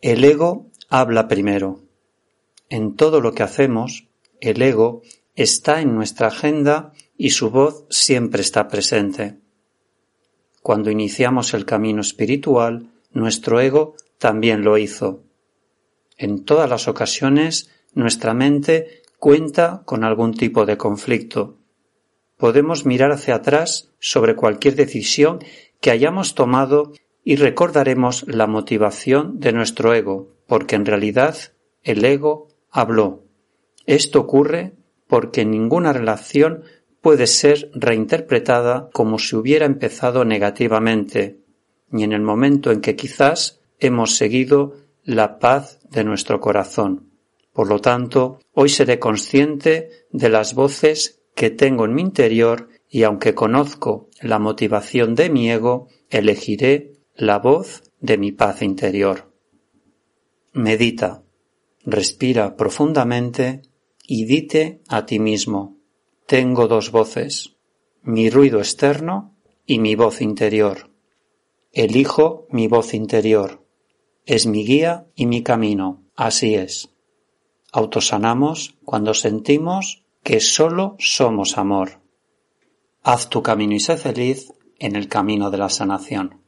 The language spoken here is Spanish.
El ego habla primero. En todo lo que hacemos, el ego está en nuestra agenda y su voz siempre está presente. Cuando iniciamos el camino espiritual, nuestro ego también lo hizo. En todas las ocasiones, nuestra mente cuenta con algún tipo de conflicto. Podemos mirar hacia atrás sobre cualquier decisión que hayamos tomado y recordaremos la motivación de nuestro ego, porque en realidad el ego habló. Esto ocurre porque ninguna relación puede ser reinterpretada como si hubiera empezado negativamente, ni en el momento en que quizás hemos seguido la paz de nuestro corazón. Por lo tanto, hoy seré consciente de las voces que tengo en mi interior y aunque conozco la motivación de mi ego, elegiré la voz de mi paz interior. Medita, respira profundamente y dite a ti mismo, tengo dos voces, mi ruido externo y mi voz interior. Elijo mi voz interior. Es mi guía y mi camino. Así es. Autosanamos cuando sentimos que sólo somos amor. Haz tu camino y sé feliz en el camino de la sanación.